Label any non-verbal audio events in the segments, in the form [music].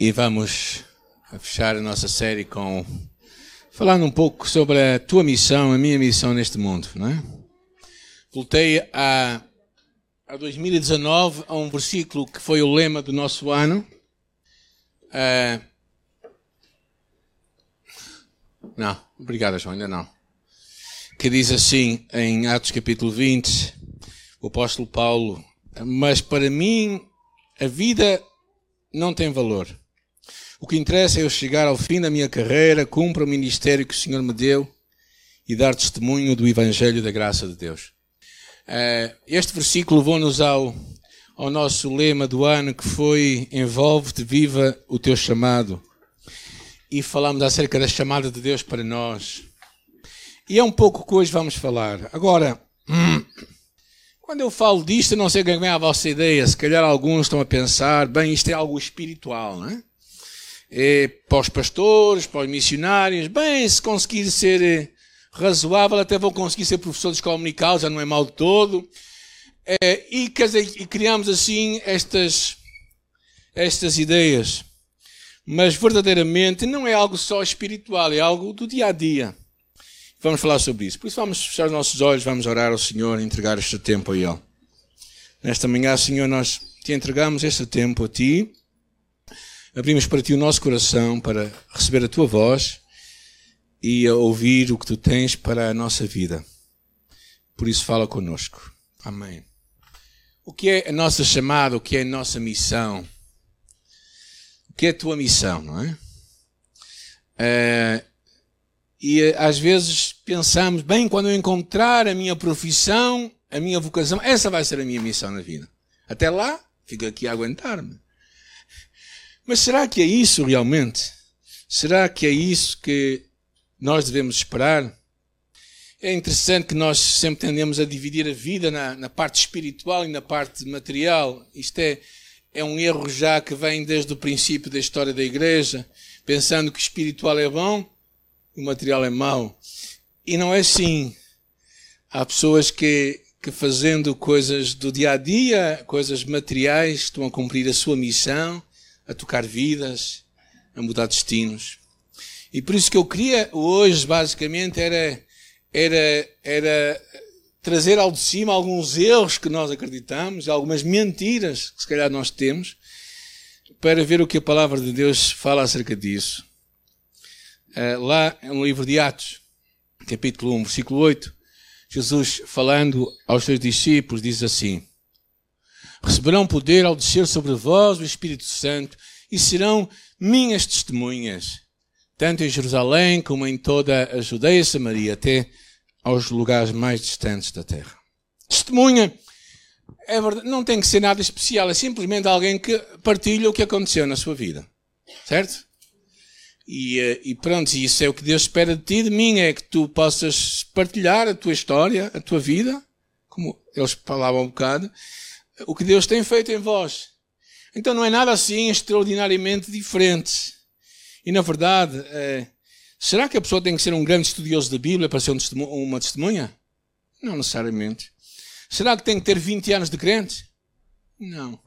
E vamos fechar a nossa série com falando um pouco sobre a tua missão, a minha missão neste mundo, não é? Voltei a, a 2019 a um versículo que foi o lema do nosso ano. Uh, não, obrigado, João, ainda não. Que diz assim em Atos capítulo 20, o apóstolo Paulo: Mas para mim a vida não tem valor o que interessa é eu chegar ao fim da minha carreira, cumprir o ministério que o Senhor me deu e dar testemunho do Evangelho da graça de Deus. Eh, este versículo levou-nos ao, ao nosso lema do ano que foi Envolve-te, viva o teu chamado. E falamos acerca da chamada de Deus para nós. E é um pouco que hoje vamos falar. Agora, [clears throat] quando eu falo disto, não sei quem vem à vossa ideia. Se calhar alguns estão a pensar, bem, isto é algo espiritual, não é? É, para os pastores, para os missionários. Bem, se conseguir ser é, razoável, até vou conseguir ser professor de escola dominical, já não é mal de todo. É, e, quer dizer, e criamos assim estas, estas ideias. Mas verdadeiramente não é algo só espiritual, é algo do dia a dia. Vamos falar sobre isso. Por isso vamos fechar os nossos olhos, vamos orar ao Senhor e entregar este tempo a Ele. Nesta manhã, Senhor, nós te entregamos este tempo a Ti abrimos para ti o nosso coração para receber a tua voz e a ouvir o que tu tens para a nossa vida. Por isso, fala conosco. Amém. O que é a nossa chamada? O que é a nossa missão? O que é a tua missão, não é? é e às vezes pensamos, bem, quando eu encontrar a minha profissão, a minha vocação, essa vai ser a minha missão na vida. Até lá, fico aqui a aguentar-me. Mas será que é isso realmente? Será que é isso que nós devemos esperar? É interessante que nós sempre tendemos a dividir a vida na, na parte espiritual e na parte material. Isto é, é um erro já que vem desde o princípio da história da igreja, pensando que o espiritual é bom e o material é mau. E não é assim. Há pessoas que, que fazendo coisas do dia a dia, coisas materiais, estão a cumprir a sua missão a tocar vidas, a mudar destinos. E por isso que eu queria hoje, basicamente, era, era, era trazer ao de cima alguns erros que nós acreditamos, algumas mentiras que se calhar nós temos, para ver o que a palavra de Deus fala acerca disso. Uh, lá no livro de Atos, capítulo 1, versículo 8, Jesus falando aos seus discípulos diz assim: receberão poder ao descer sobre vós o Espírito Santo e serão minhas testemunhas, tanto em Jerusalém como em toda a Judeia e Samaria, até aos lugares mais distantes da terra. Testemunha é verdade, não tem que ser nada especial, é simplesmente alguém que partilha o que aconteceu na sua vida. Certo? E, eh, e pronto, isso é o que Deus espera de ti, de mim, é que tu possas partilhar a tua história, a tua vida, como eles falavam um bocado, o que Deus tem feito em vós. Então não é nada assim extraordinariamente diferente. E na verdade, é, será que a pessoa tem que ser um grande estudioso da Bíblia para ser um uma testemunha? Não necessariamente. Será que tem que ter 20 anos de crente? Não.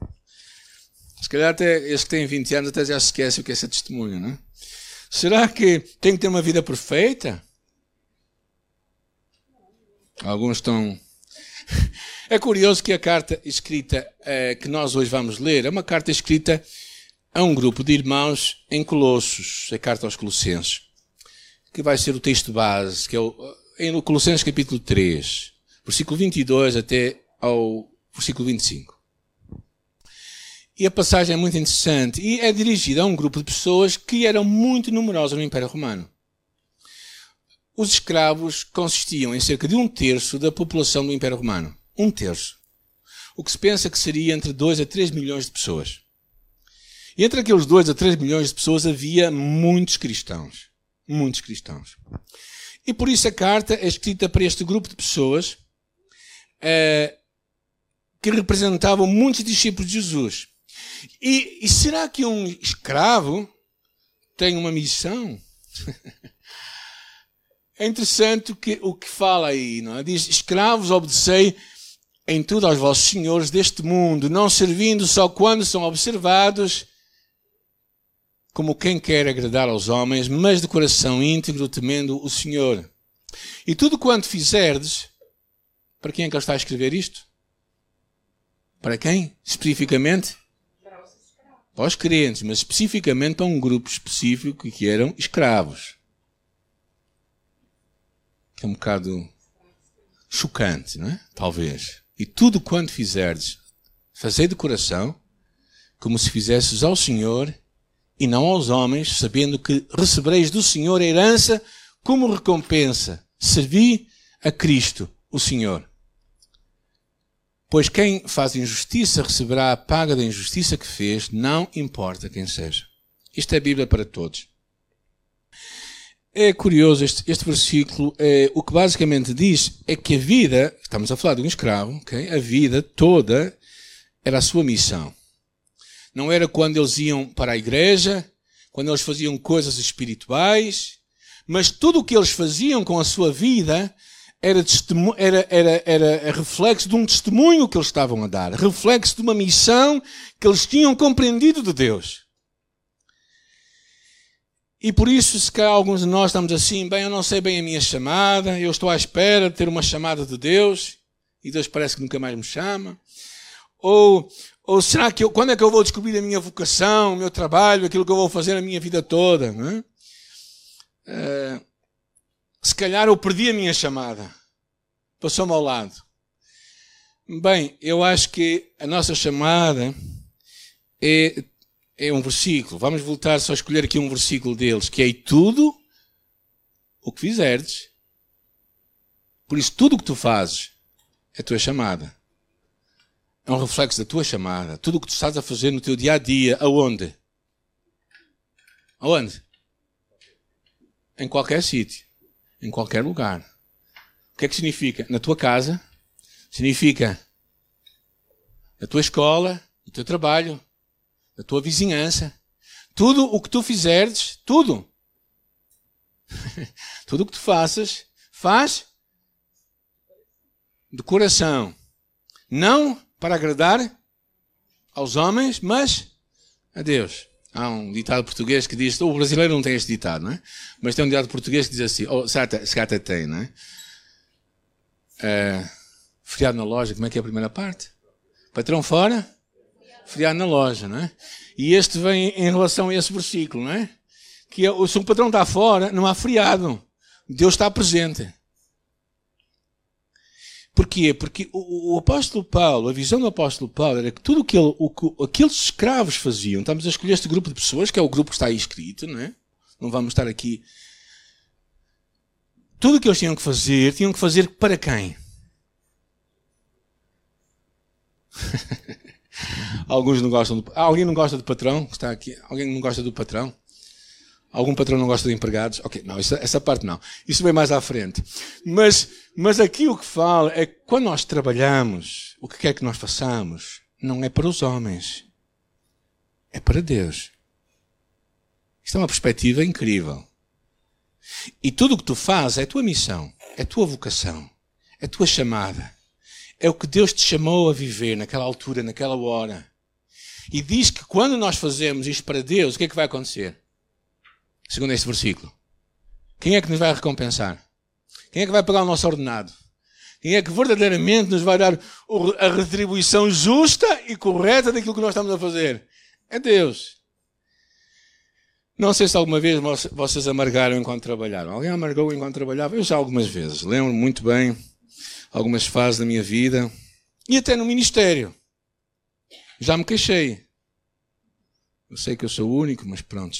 Se calhar até esse que tem 20 anos até já se esquece o que é ser testemunha, não é? Será que tem que ter uma vida perfeita? Alguns estão é curioso que a carta escrita eh, que nós hoje vamos ler é uma carta escrita a um grupo de irmãos em Colossos, a carta aos Colossenses, que vai ser o texto base, que é o, em Colossenses capítulo 3, versículo 22 até ao versículo 25. E a passagem é muito interessante e é dirigida a um grupo de pessoas que eram muito numerosas no Império Romano. Os escravos consistiam em cerca de um terço da população do Império Romano um terço. O que se pensa que seria entre 2 a 3 milhões de pessoas. E entre aqueles 2 a 3 milhões de pessoas havia muitos cristãos. Muitos cristãos. E por isso a carta é escrita para este grupo de pessoas eh, que representavam muitos discípulos de Jesus. E, e será que um escravo tem uma missão? [laughs] é interessante que, o que fala aí, não é? Diz: escravos, obedecei em tudo aos vossos senhores deste mundo, não servindo só quando são observados, como quem quer agradar aos homens, mas de coração íntegro, temendo o Senhor. E tudo quanto fizerdes, para quem é que ele está a escrever isto? Para quem? Especificamente? Para os crentes, mas especificamente para um grupo específico que eram escravos. Que é um bocado chocante, não é? Talvez. E tudo quanto fizerdes, fazei de coração, como se fizesses ao Senhor e não aos homens, sabendo que recebereis do Senhor a herança como recompensa. Servi a Cristo, o Senhor. Pois quem faz injustiça receberá a paga da injustiça que fez, não importa quem seja. Isto é a Bíblia para todos. É curioso este, este versículo. É, o que basicamente diz é que a vida, estamos a falar de um escravo, okay? a vida toda era a sua missão. Não era quando eles iam para a igreja, quando eles faziam coisas espirituais, mas tudo o que eles faziam com a sua vida era, era, era, era reflexo de um testemunho que eles estavam a dar, reflexo de uma missão que eles tinham compreendido de Deus. E por isso, se calhar alguns de nós estamos assim, bem, eu não sei bem a minha chamada, eu estou à espera de ter uma chamada de Deus, e Deus parece que nunca mais me chama. Ou, ou será que eu, quando é que eu vou descobrir a minha vocação, o meu trabalho, aquilo que eu vou fazer a minha vida toda? Não é? Uh, se calhar eu perdi a minha chamada. Passou-me ao lado. Bem, eu acho que a nossa chamada é, é um versículo. Vamos voltar só a escolher aqui um versículo deles, que é tudo o que fizerdes. Por isso, tudo o que tu fazes é a tua chamada é um reflexo da tua chamada. Tudo o que tu estás a fazer no teu dia a dia, aonde? Aonde? Em qualquer sítio, em qualquer lugar. O que é que significa? Na tua casa, significa na tua escola, no teu trabalho, na tua vizinhança. Tudo o que tu fizeres, tudo. [laughs] tudo o que tu faças, faz de coração. Não para agradar aos homens, mas a Deus. Há um ditado português que diz, o brasileiro não tem este ditado, não é? Mas tem um ditado português que diz assim, ou oh, até tem, não é? é? Feriado na loja, como é que é a primeira parte? Patrão fora, feriado na loja, não é? E este vem em relação a esse versículo, não é? Que é, se o patrão está fora, não há feriado. Deus está presente. Porquê? Porque o, o, apóstolo Paulo, a visão do apóstolo Paulo era que tudo o que, ele, o que aqueles escravos faziam, estamos a escolher este grupo de pessoas, que é o grupo que está aí escrito, não é? Não vamos estar aqui. Tudo o que eles tinham que fazer, tinham que fazer para quem? [laughs] Alguns não gostam do. Alguém não gosta do patrão? Está aqui. Alguém não gosta do patrão? Algum patrão não gosta de empregados? Ok, não, isso, essa parte não. Isso vem mais à frente. Mas, mas aqui o que fala é que quando nós trabalhamos, o que quer que nós façamos, não é para os homens. É para Deus. Isto é uma perspectiva incrível. E tudo o que tu fazes é tua missão, é tua vocação, é tua chamada. É o que Deus te chamou a viver naquela altura, naquela hora. E diz que quando nós fazemos isto para Deus, o que é que vai acontecer? segundo este versículo. Quem é que nos vai recompensar? Quem é que vai pagar o nosso ordenado? Quem é que verdadeiramente nos vai dar a retribuição justa e correta daquilo que nós estamos a fazer? É Deus. Não sei se alguma vez vocês amargaram enquanto trabalharam. Alguém amargou enquanto trabalhava? Eu já algumas vezes. Lembro muito bem algumas fases da minha vida. E até no ministério. Já me queixei. Eu sei que eu sou o único, mas pronto.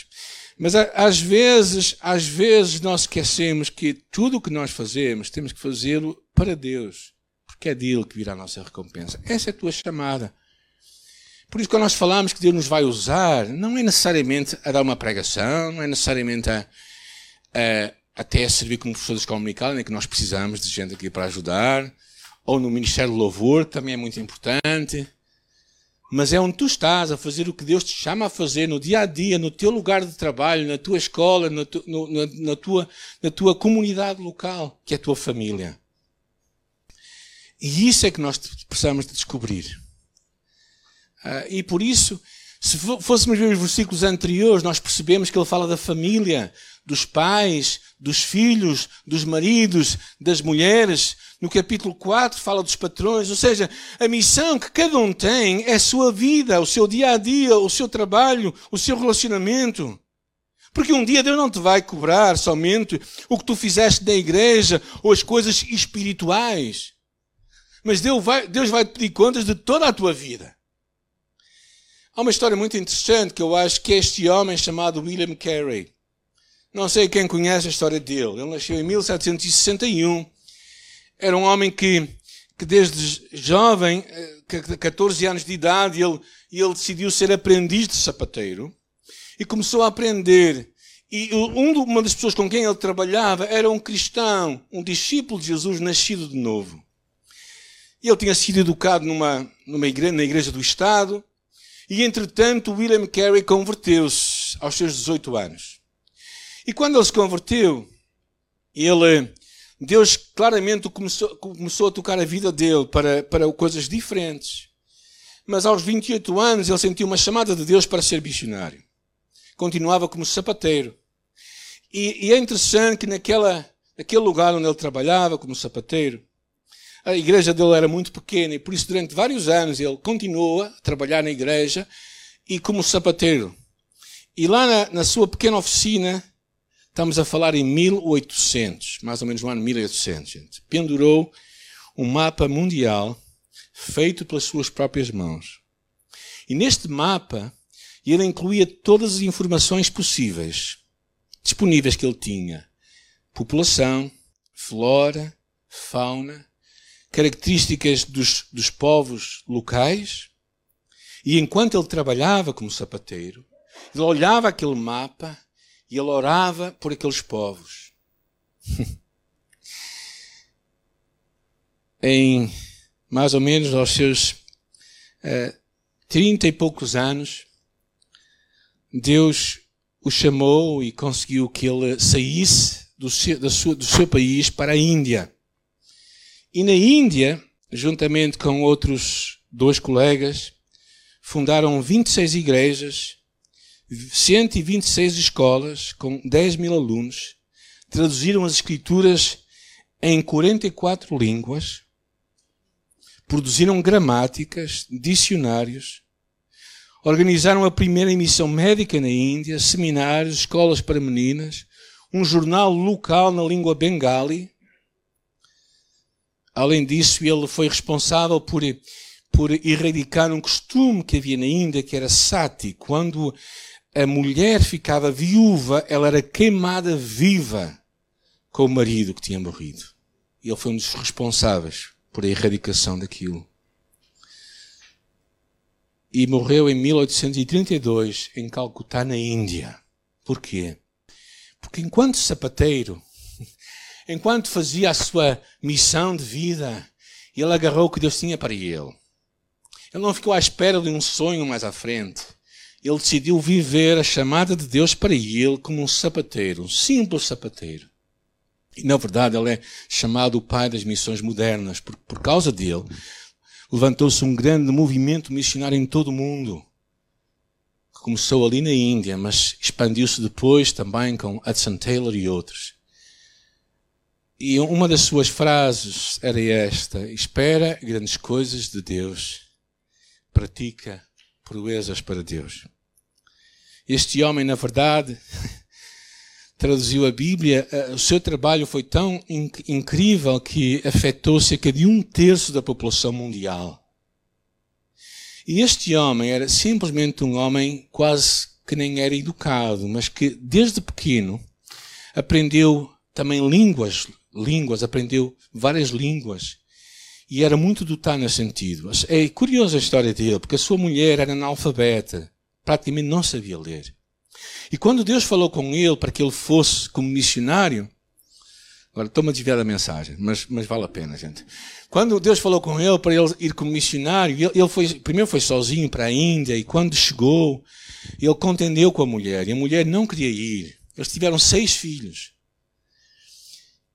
Mas às vezes, às vezes nós esquecemos que tudo o que nós fazemos temos que fazê-lo para Deus, porque é dele que virá a nossa recompensa. Essa é a tua chamada. Por isso, quando nós falamos que Deus nos vai usar, não é necessariamente a dar uma pregação, não é necessariamente a, a até servir como professores comunicados, em que nós precisamos de gente aqui para ajudar, ou no Ministério do Louvor, que também é muito importante mas é onde tu estás a fazer o que Deus te chama a fazer no dia a dia, no teu lugar de trabalho, na tua escola, na, tu, no, na, na, tua, na tua comunidade local, que é a tua família. E isso é que nós precisamos de descobrir. Uh, e por isso, Se fôssemos ver os versículos anteriores, nós percebemos que ele fala da família, dos pais, dos filhos, dos maridos, das mulheres. No capítulo 4 fala dos patrões, ou seja, a missão que cada um tem é a sua vida, o seu dia a dia, o seu trabalho, o seu relacionamento. Porque um dia Deus não te vai cobrar somente o que tu fizeste na igreja ou as coisas espirituais. Mas Deus vai, Deus vai te pedir contas de toda a tua vida. Há uma história muito interessante que eu acho que este homem chamado William Carey. Não sei quem conhece a história dele. Ele nasceu em 1761. Era um homem que, que desde jovem, 14 eh, anos de idade, ele, ele decidiu ser aprendiz de sapateiro e começou a aprender. E uma das pessoas com quem ele trabalhava era um cristão, um discípulo de Jesus nascido de novo. Ele tinha sido educado numa, numa igreja, na igreja do Estado. E entretanto, William Carey converteu-se aos seus 18 anos. E quando ele se converteu, ele, Deus claramente começou, começou a tocar a vida dele para, para coisas diferentes. Mas aos 28 anos ele sentiu uma chamada de Deus para ser missionário continuava como sapateiro. E, e é interessante que naquela, naquele lugar onde ele trabalhava como sapateiro, a igreja dele era muito pequena e por isso durante vários anos ele continuou a trabalhar na igreja e como sapateiro. E lá na, na sua pequena oficina, estamos a falar em 1800, mais ou menos no ano 1800, gente, pendurou um mapa mundial feito pelas suas próprias mãos. E neste mapa ele incluía todas as informações possíveis, disponíveis que ele tinha: população, flora, fauna, características dos, dos povos locais. E enquanto ele trabalhava como sapateiro, ele olhava aquele mapa e ele orava por aqueles povos. [laughs] em mais ou menos aos seus uh, trinta e poucos anos, Deus o chamou e conseguiu que ele saísse do seu, do seu país para a Índia. E na Índia, juntamente com outros dois colegas, fundaram 26 igrejas, 126 escolas, com 10 mil alunos, traduziram as escrituras em 44 línguas, produziram gramáticas, dicionários, Organizaram a primeira emissão médica na Índia, seminários, escolas para meninas, um jornal local na língua bengali. Além disso, ele foi responsável por, por erradicar um costume que havia na Índia, que era sati. Quando a mulher ficava viúva, ela era queimada viva com o marido que tinha morrido. E ele foi um dos responsáveis por a erradicação daquilo e morreu em 1832 em Calcutá, na Índia. Por quê? Porque enquanto sapateiro, enquanto fazia a sua missão de vida, ele agarrou o que Deus tinha para ele. Ele não ficou à espera de um sonho mais à frente. Ele decidiu viver a chamada de Deus para ele como um sapateiro, um simples sapateiro. E na verdade ele é chamado o pai das missões modernas, por, por causa dele levantou-se um grande movimento missionário em todo o mundo. Que começou ali na Índia, mas expandiu-se depois também com Hudson Taylor e outros. E uma das suas frases era esta: Espera grandes coisas de Deus, pratica proezas para Deus. Este homem, na verdade, [laughs] traduziu a Bíblia, eh, o seu trabalho foi tão inc incrível que afetou cerca de um terço da população mundial. E este homem era simplesmente um homem quase que nem era educado, mas que desde pequeno aprendeu também línguas, línguas, aprendeu várias línguas e era muito dotado nesse sentido. É curiosa a história dele, porque a sua mulher era analfabeta, praticamente não sabia ler. E quando Deus falou com ele para que ele fosse como missionário, agora estou-me a desviar da mensagem, mas, mas vale a pena, gente. Quando Deus falou com ele para ele ir como missionário, ele, foi, primeiro foi sozinho para a Índia e quando chegou, ele contendeu com a mulher e a mulher não queria ir. Eles tiveram seis filhos.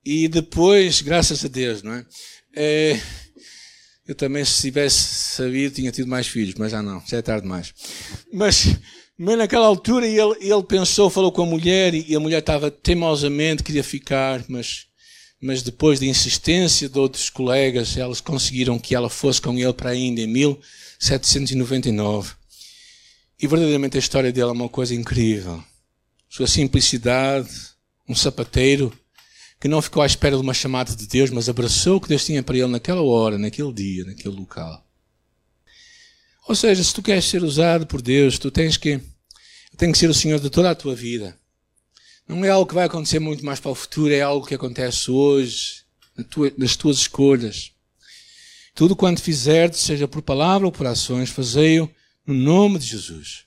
E depois, graças a Deus, não é? é Eu também, se tivesse sabido, tinha tido mais filhos, mas já não, já é tarde demais. Mas, mas naquela altura ele, ele pensou, falou com a mulher e a mulher estava teimosamente, queria ficar, mas, mas depois de insistência de outros colegas, elas conseguiram que ela fosse com ele para a Índia em 1799. E verdadeiramente a história dele é uma coisa incrível. Sua simplicidade, um sapateiro que não ficou à espera de uma chamada de Deus, mas abraçou o que Deus tinha para ele naquela hora, naquele dia, naquele local. Ou seja, se tu queres ser usado por Deus, tu tens que, tem que ser o Senhor de toda a tua vida. Não é algo que vai acontecer muito mais para o futuro, é algo que acontece hoje, nas tuas escolhas. Tudo quanto fizerdes, seja por palavra ou por ações, fazei-o no nome de Jesus.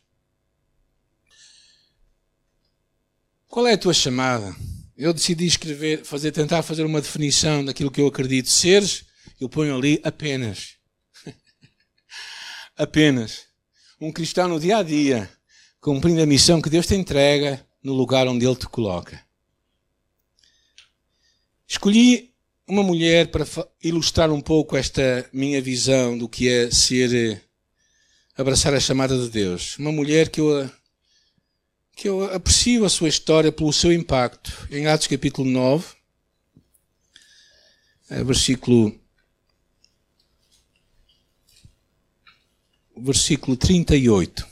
Qual é a tua chamada? Eu decidi escrever, fazer, tentar fazer uma definição daquilo que eu acredito seres. Eu ponho ali apenas. [laughs] apenas. Um cristão no dia a dia, cumprindo a missão que Deus te entrega no lugar onde Ele te coloca. Escolhi uma mulher para ilustrar um pouco esta minha visão do que é ser abraçar a chamada de Deus. Uma mulher que eu, que eu aprecio a sua história pelo seu impacto. Em Atos capítulo 9, eh, versículo, versículo 38.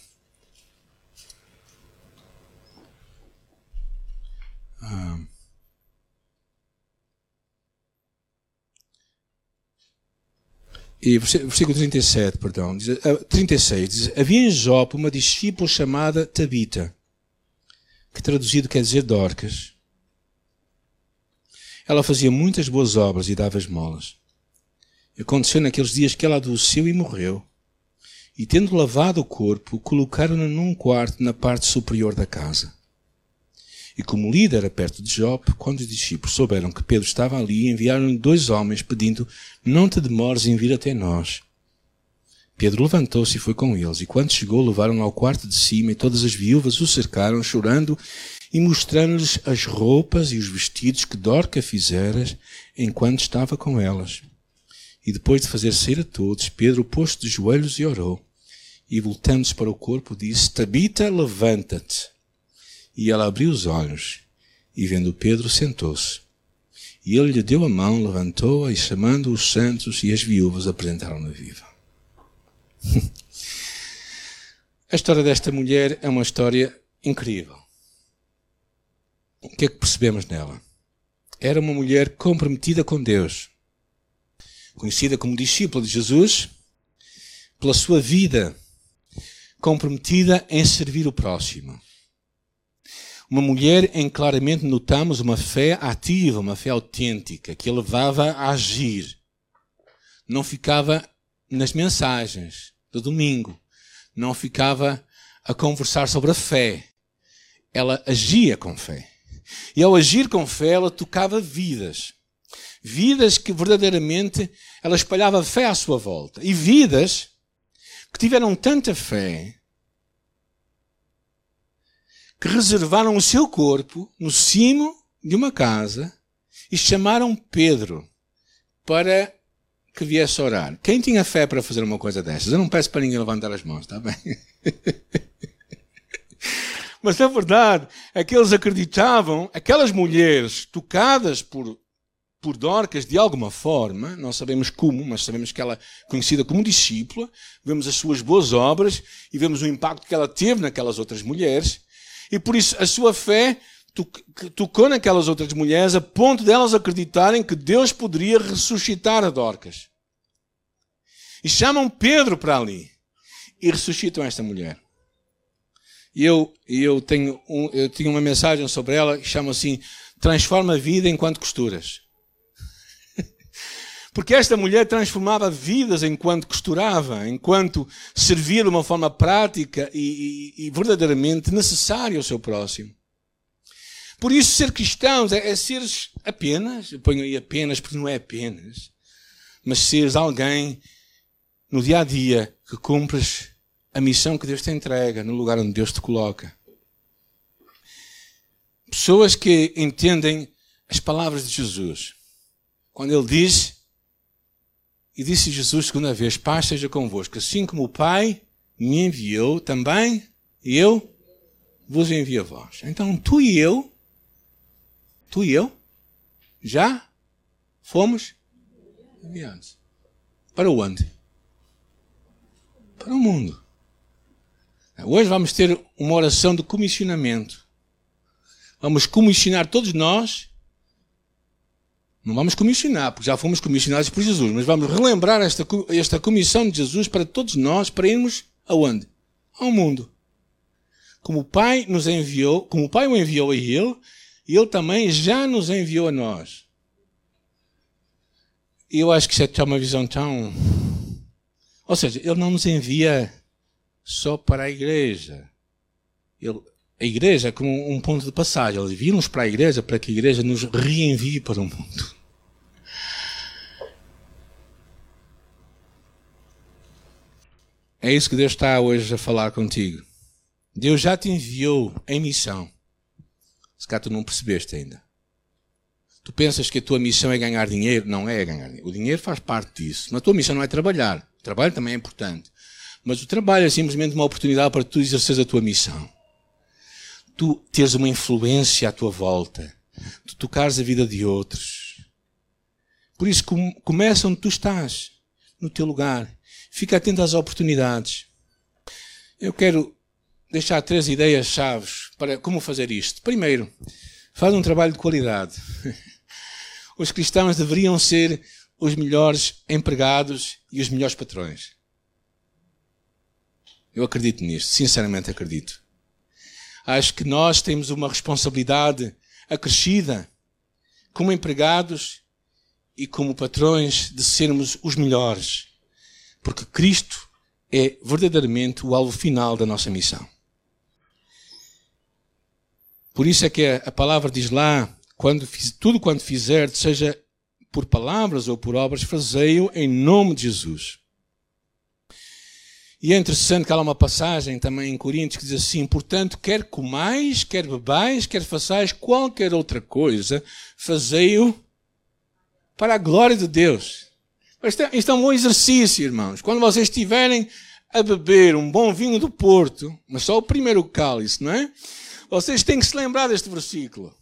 Ah. E versículo 37, perdão, diz, 36, ah, diz, havia em Jope uma discípula chamada Tabita, que traduzido quer dizer Dorcas. Ela fazia muitas boas obras e dava esmolas. Aconteceu naqueles dias que ela adoeceu e morreu. E tendo lavado o corpo, colocaram-na num quarto na parte superior da casa. E como líder era perto de Jope, quando os discípulos souberam que Pedro estava ali, enviaram-lhe dois homens pedindo: Não te demores em vir até nós. Pedro levantou-se e foi com eles, e quando chegou, levaram-no ao quarto de cima, e todas as viúvas o cercaram, chorando e mostrando-lhes as roupas e os vestidos que Dorca fizera enquanto estava com elas. E depois de fazer sair a todos, Pedro pôs de joelhos e orou. E voltando-se para o corpo, disse: Tabita, levanta-te. E ela abriu os olhos, e vendo Pedro, sentou-se. E ele lhe deu a mão, levantou-a, e chamando os santos e as viúvas, apresentaram-na viva. [laughs] a história desta mulher é uma história incrível. O que é que percebemos nela? Era uma mulher comprometida com Deus, conhecida como discípula de Jesus, pela sua vida comprometida em servir o próximo. Uma mulher em claramente notamos uma fé ativa, uma fé autêntica, que a levava a agir. Não ficava nas mensagens do domingo. Não ficava a conversar sobre a fé. Ela agia com fé. E ao agir com fé, ela tocava vidas. Vidas que verdadeiramente ela espalhava fé à sua volta. E vidas que tiveram tanta fé que reservaram o seu corpo no cimo de uma casa e chamaram Pedro para que viesse orar. Quem tinha fé para fazer uma coisa dessas? Eu não peço para ninguém levantar as mãos, está bem? [laughs] Mas a verdade é que eles acreditavam, aquelas mulheres tocadas por, por Dorcas de alguma forma, não sabemos como, mas sabemos que ela é conhecida como discípula, vemos as suas boas obras e vemos o impacto que ela teve naquelas outras mulheres, e por isso a sua fé tocou naquelas outras mulheres a ponto delas acreditarem que Deus poderia ressuscitar a Dorcas. E chamam Pedro para ali e ressuscitam esta mulher. E eu, eu, tenho um, eu tenho uma mensagem sobre ela que chama assim: Transforma a vida enquanto costuras. [laughs] Porque esta mulher transformava vidas enquanto costurava, enquanto servia de uma forma prática e, e, e verdadeiramente necessária ao seu próximo. Por isso, ser cristãos é, é seres apenas, eu ponho aí apenas porque não é apenas, mas seres alguém no dia a dia que cumpres a missão que Deus te entrega no lugar onde Deus te coloca. Pessoas que entendem as palavras de Jesus. Quando ele diz E disse Jesus segunda vez: Paz seja convosco. Assim como o Pai me enviou, também eu vos envio a vós. Então tu e eu, tu e eu, já fomos enviados. Para onde? Para o mundo. Hoje vamos ter uma oração de comissionamento. Vamos comissionar todos nós. Não vamos comissionar, porque já fomos comissionados por Jesus, mas vamos relembrar esta, esta comissão de Jesus para todos nós, para irmos aonde? Ao mundo. Como o Pai nos enviou, como o Pai o enviou a Ele, Ele também já nos enviou a nós. E eu acho que isso é uma visão tão. Ou seja, Ele não nos envia só para a igreja. Ele, a igreja é como um ponto de passagem. Ele envia-nos para a igreja para que a igreja nos reenvie para o mundo. É isso que Deus está hoje a falar contigo. Deus já te enviou em missão. Cá tu não percebeste ainda. Tu pensas que a tua missão é ganhar dinheiro? Não é ganhar dinheiro. O dinheiro faz parte disso. Mas a tua missão não é trabalhar. O trabalho também é importante. Mas o trabalho é simplesmente uma oportunidade para tu exerceres a tua missão. Tu teres uma influência à tua volta. Tu tocares a vida de outros. Por isso, começa onde tu estás. No teu lugar. Fica atento às oportunidades. Eu quero deixar três ideias chaves para como fazer isto. Primeiro, faz um trabalho de qualidade. [laughs] Os cristãos deveriam ser os melhores empregados e os melhores patrões. Eu acredito nisto, sinceramente acredito. Acho que nós temos uma responsabilidade acrescida como empregados e como patrões de sermos os melhores porque Cristo é verdadeiramente o alvo final da nossa missão. Por isso é que a palavra diz lá, quando, tudo quanto fizer, seja por palavras ou por obras, fazei-o em nome de Jesus. E é interessante que há uma passagem também em Coríntios que diz assim: portanto, quer comais, quer bebais, quer façais qualquer outra coisa, fazei-o para a glória de Deus. Isto é, isto é um bom exercício, irmãos. Quando vocês estiverem a beber um bom vinho do Porto, mas só o primeiro cálice, não é? Vocês têm que se lembrar deste versículo.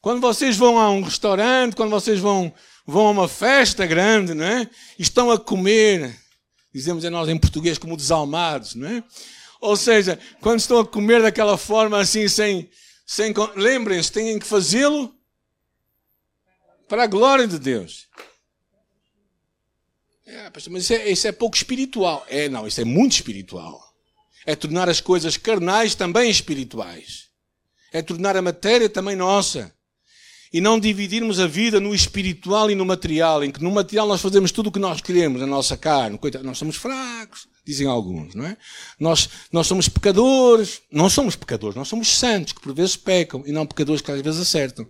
Quando vocês vão a um restaurante, quando vocês vão, vão a uma festa grande, não é? E estão a comer, dizemos nós em português como desalmados, não é? Ou seja, quando estão a comer daquela forma assim, sem. sem Lembrem-se, têm que fazê-lo para a glória de Deus. É, mas isso é, isso é pouco espiritual. É, não, isso é muito espiritual. É tornar as coisas carnais também espirituais. É tornar a matéria também nossa. E não dividirmos a vida no espiritual e no material, em que no material nós fazemos tudo o que nós queremos, na nossa carne. Coitado, nós somos fracos, dizem alguns, não é? Nós, nós somos pecadores. Não somos pecadores, nós somos santos, que por vezes pecam, e não pecadores que às vezes acertam.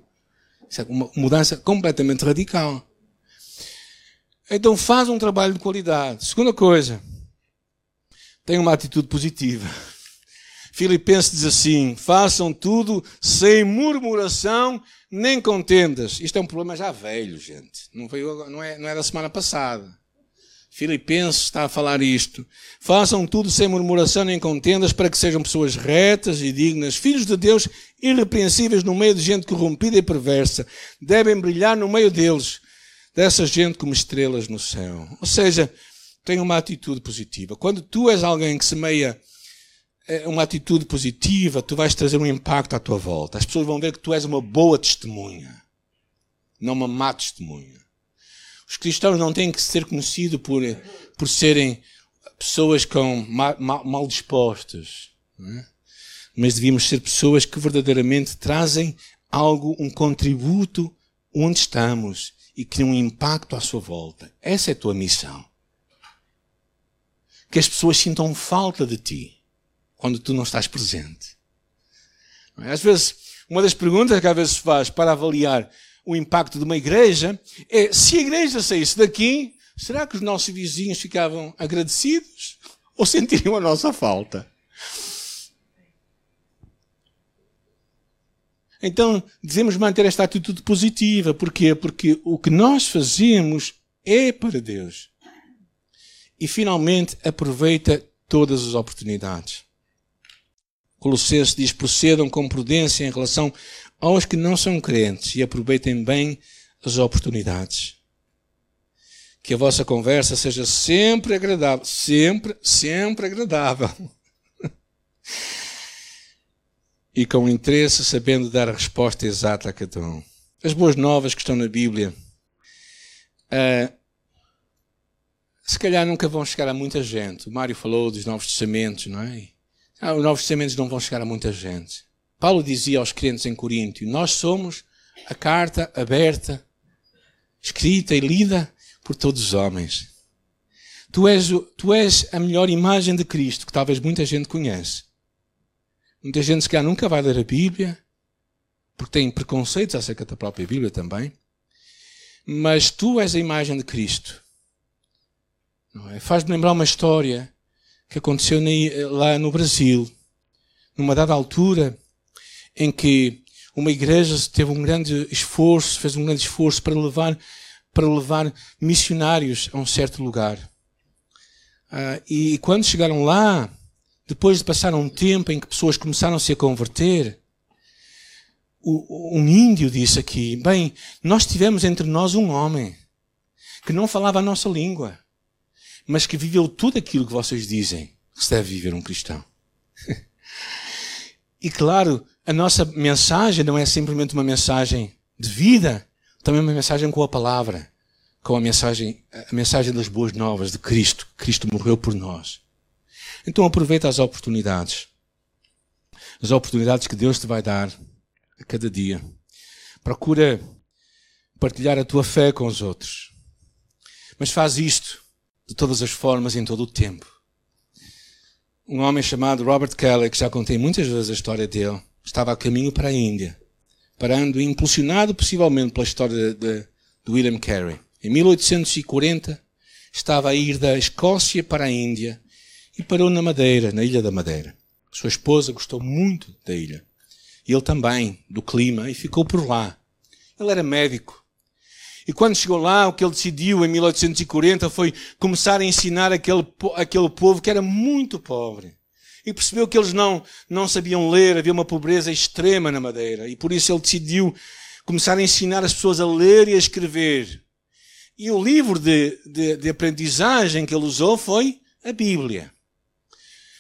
Isso é uma mudança completamente radical. Então faz um trabalho de qualidade. Segunda coisa, tenha uma atitude positiva. Filipenses diz assim: façam tudo sem murmuração nem contendas. Isto é um problema já velho, gente. Não, veio, não, é, não é da semana passada. Filipenses está a falar isto. Façam tudo sem murmuração nem contendas, para que sejam pessoas retas e dignas, filhos de Deus, irrepreensíveis no meio de gente corrompida e perversa. Devem brilhar no meio deles dessa gente como estrelas no céu. Ou seja, tenha uma atitude positiva. Quando tu és alguém que semeia eh, uma atitude positiva, tu vais trazer um impacto à tua volta. As pessoas vão ver que tu és uma boa testemunha, não uma má testemunha. Os cristãos não têm que ser conhecidos por, por serem pessoas com mal, mal, mal dispostas, é? mas devíamos ser pessoas que verdadeiramente trazem algo, um contributo onde estamos e cria um impacto à sua volta. Essa é a tua missão. Que as pessoas sintam falta de ti quando tu não estás presente. É? Às vezes, uma das perguntas que às vezes se faz para avaliar o impacto de uma igreja é se a igreja saísse daqui, será que os nossos vizinhos ficavam agradecidos ou sentiriam a nossa falta? Então devemos manter esta atitude positiva. Porquê? Porque o que nós fazemos é para Deus. E finalmente aproveita todas as oportunidades. Colossenses diz: procedam com prudência em relação aos que não são crentes e aproveitem bem as oportunidades. Que a vossa conversa seja sempre agradável, sempre, sempre agradável. [laughs] e com interesse, sabendo dar a resposta exata a cada um. As boas novas que estão na Bíblia, uh, se calhar nunca vão chegar a muita gente. O Mário falou dos Novos Testamentos, não é? Ah, os Novos Testamentos não vão chegar a muita gente. Paulo dizia aos crentes em Coríntio: Nós somos a carta aberta, escrita e lida por todos os homens. Tu és, tu és a melhor imagem de Cristo que talvez muita gente conhece. Muita gente se calhar nunca vai ler a Bíblia, porque tem preconceitos acerca da própria Bíblia também. Mas tu és a imagem de Cristo. É? Faz-me lembrar uma história que aconteceu lá no Brasil, numa dada altura em que uma igreja teve um grande esforço, fez um grande esforço para levar, para levar missionários a um certo lugar. Ah, e quando chegaram lá, depois de passar um tempo em que pessoas começaram a se converter, um índio disse aqui: Bem, nós tivemos entre nós um homem que não falava a nossa língua mas que viveu tudo aquilo que vocês dizem que se deve viver um cristão. [laughs] e claro, a nossa mensagem não é simplesmente uma mensagem de vida, também é uma mensagem com a palavra, com a mensagem, a mensagem das boas novas de Cristo. Cristo morreu por nós. Então aproveita as oportunidades. As oportunidades que Deus te vai dar a cada dia. Procura partilhar a tua fé com os outros. Mas faz isto de todas as formas em todo o tempo. Um homem chamado Robert Kelly, que já contei muitas vezes a história dele, estava a caminho para a Índia, parando, impulsionado possivelmente pela história de, de, William Carey. Em 1840, estava a ir da Escócia para a Índia e parou na Madeira, na Ilha da Madeira. Sua esposa gostou muito da ilha. Ele também, do clima, e ficou por lá. Ele era médico e quando chegou lá, o que ele decidiu em 1840 foi começar a ensinar aquele, aquele povo que era muito pobre. E percebeu que eles não, não sabiam ler, havia uma pobreza extrema na Madeira. E por isso ele decidiu começar a ensinar as pessoas a ler e a escrever. E o livro de, de, de aprendizagem que ele usou foi a Bíblia.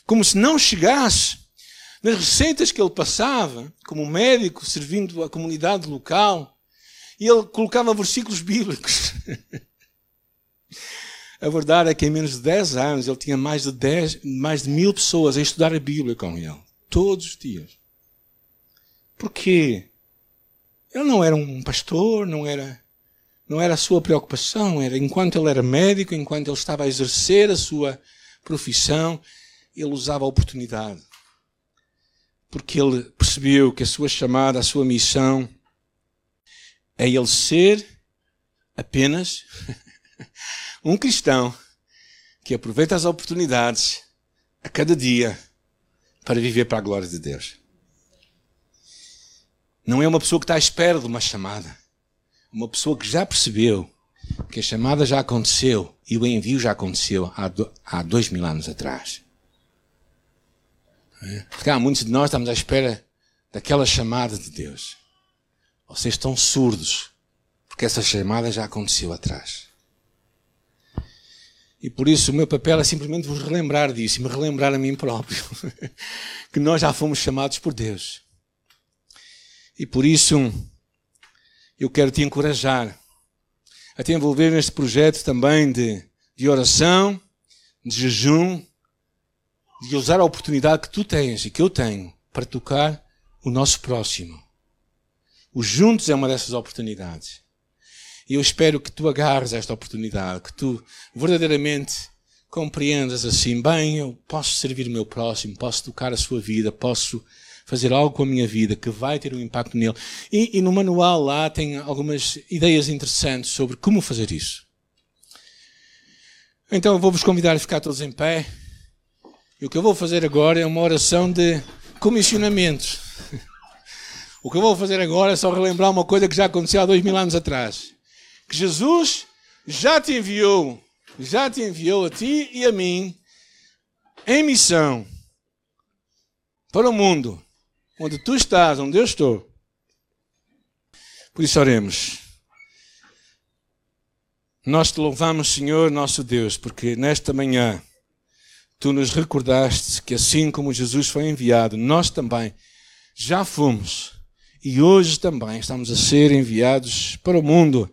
Como se não chegasse nas receitas que ele passava, como médico, servindo a comunidade local, e ele colocava versículos bíblicos. [laughs] A verdade é que em menos de 10 anos ele tinha mais de, 10, mais de mil pessoas a estudar a Bíblia com ele. Todos os dias. Porquê? Ele não era um pastor, não era, não era a sua preocupação. Era enquanto ele era médico, enquanto ele estava a exercer a sua profissão, ele usava a oportunidade. Porque ele percebeu que a sua chamada, a sua missão, é ele ser apenas [laughs] um cristão que aproveita as oportunidades a cada dia para viver para a glória de Deus. Não é uma pessoa que está à espera de uma chamada. Uma pessoa que já percebeu que a chamada já aconteceu e o envio já aconteceu há, do, há dois mil anos atrás. É? Porque há muitos de nós estamos à espera daquela chamada de Deus. Vocês estão surdos, porque essa chamada já aconteceu atrás. E por isso o meu papel é simplesmente vos relembrar disso e me relembrar a mim próprio. [laughs] que nós já fomos chamados por Deus. E por isso eu quero te encorajar a te envolver neste projeto também de, de oração, de jejum, de usar a oportunidade que tu tens e que eu tenho para tocar o nosso próximo. Os juntos é uma dessas oportunidades. E eu espero que tu agarres esta oportunidade, que tu verdadeiramente compreendas assim, bem, eu posso servir o meu próximo, posso tocar a sua vida, posso fazer algo com a minha vida que vai ter um impacto nele. E, e no manual lá tem algumas ideias interessantes sobre como fazer isso. Então eu vou-vos convidar a ficar todos em pé. E o que eu vou fazer agora é uma oração de comissionamento. O que eu vou fazer agora é só relembrar uma coisa que já aconteceu há dois mil anos atrás. Que Jesus já te enviou, já te enviou a ti e a mim em missão para o mundo, onde tu estás, onde eu estou. Por isso oremos. Nós te louvamos, Senhor, nosso Deus, porque nesta manhã tu nos recordaste que assim como Jesus foi enviado, nós também já fomos e hoje também estamos a ser enviados para o mundo,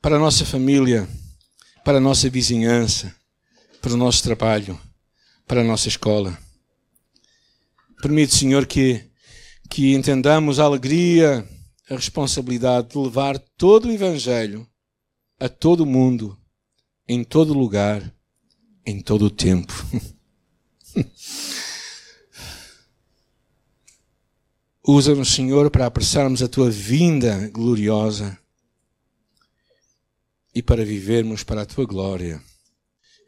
para a nossa família, para a nossa vizinhança, para o nosso trabalho, para a nossa escola. Permite, Senhor, que, que entendamos a alegria, a responsabilidade de levar todo o Evangelho a todo mundo, em todo lugar, em todo o tempo. [laughs] Usa-nos, Senhor, para apressarmos a tua vinda gloriosa e para vivermos para a tua glória.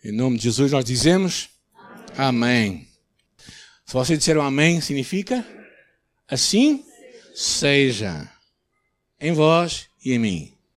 Em nome de Jesus nós dizemos Amém. Se vocês disseram Amém, significa assim seja em vós e em mim.